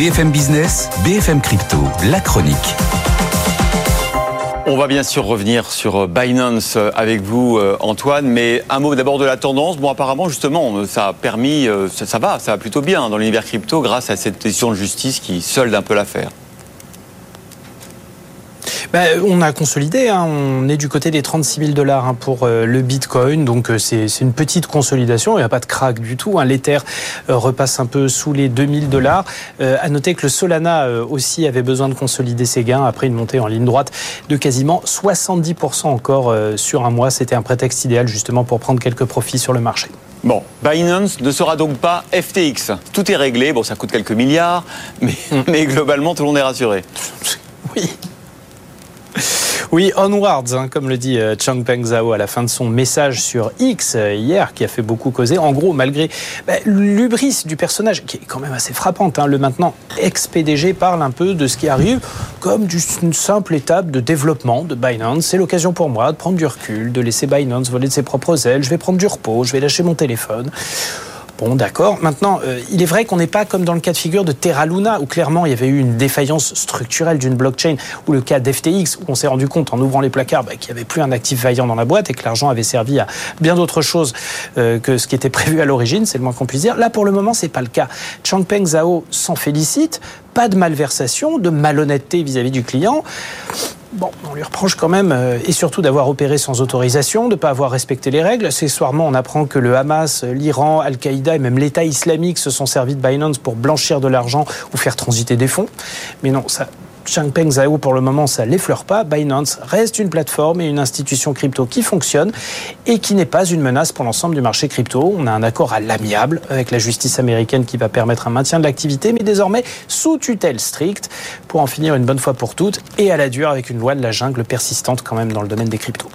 BFM Business, BFM Crypto, la chronique. On va bien sûr revenir sur Binance avec vous, Antoine, mais un mot d'abord de la tendance. Bon, apparemment, justement, ça a permis, ça, ça va, ça va plutôt bien dans l'univers crypto grâce à cette décision de justice qui solde un peu l'affaire. Ben, on a consolidé, hein. on est du côté des 36 000 dollars hein, pour euh, le Bitcoin, donc euh, c'est une petite consolidation, il n'y a pas de crack du tout. Hein. L'Ether euh, repasse un peu sous les 2000 dollars. à noter que le Solana aussi avait besoin de consolider ses gains après une montée en ligne droite de quasiment 70% encore sur un mois. C'était un prétexte idéal justement pour prendre quelques profits sur le marché. Bon, Binance ne sera donc pas FTX. Tout est réglé, bon ça coûte quelques milliards, mais, hmm. mais globalement tout le monde est rassuré. Oui. Oui, onwards, hein, comme le dit euh, Changpeng Zhao à la fin de son message sur X euh, hier, qui a fait beaucoup causer. En gros, malgré bah, l'ubris du personnage, qui est quand même assez frappante, hein, le maintenant ex-PDG parle un peu de ce qui arrive comme d'une simple étape de développement de Binance. C'est l'occasion pour moi de prendre du recul, de laisser Binance voler de ses propres ailes. Je vais prendre du repos, je vais lâcher mon téléphone. Bon, d'accord. Maintenant, euh, il est vrai qu'on n'est pas comme dans le cas de figure de Terra Luna, où clairement il y avait eu une défaillance structurelle d'une blockchain, ou le cas d'FTX, où on s'est rendu compte en ouvrant les placards bah, qu'il n'y avait plus un actif vaillant dans la boîte et que l'argent avait servi à bien d'autres choses euh, que ce qui était prévu à l'origine, c'est le moins qu'on puisse dire. Là, pour le moment, c'est pas le cas. Changpeng Zhao s'en félicite. Pas de malversation, de malhonnêteté vis à -vis du client. Bon, on lui reproche quand même, euh, et surtout d'avoir opéré sans autorisation, de ne pas avoir respecté les règles. Accessoirement, on apprend que le Hamas, l'Iran, Al-Qaïda et même l'État islamique se sont servis de Binance pour blanchir de l'argent ou faire transiter des fonds. Mais non, ça, Changpeng Zhao, pour le moment, ça l'effleure pas. Binance reste une plateforme et une institution crypto qui fonctionne et qui n'est pas une menace pour l'ensemble du marché crypto. On a un accord à l'amiable avec la justice américaine qui va permettre un maintien de l'activité, mais désormais sous tutelle stricte pour en finir une bonne fois pour toutes et à la dure avec une loi de la jungle persistante quand même dans le domaine des cryptos.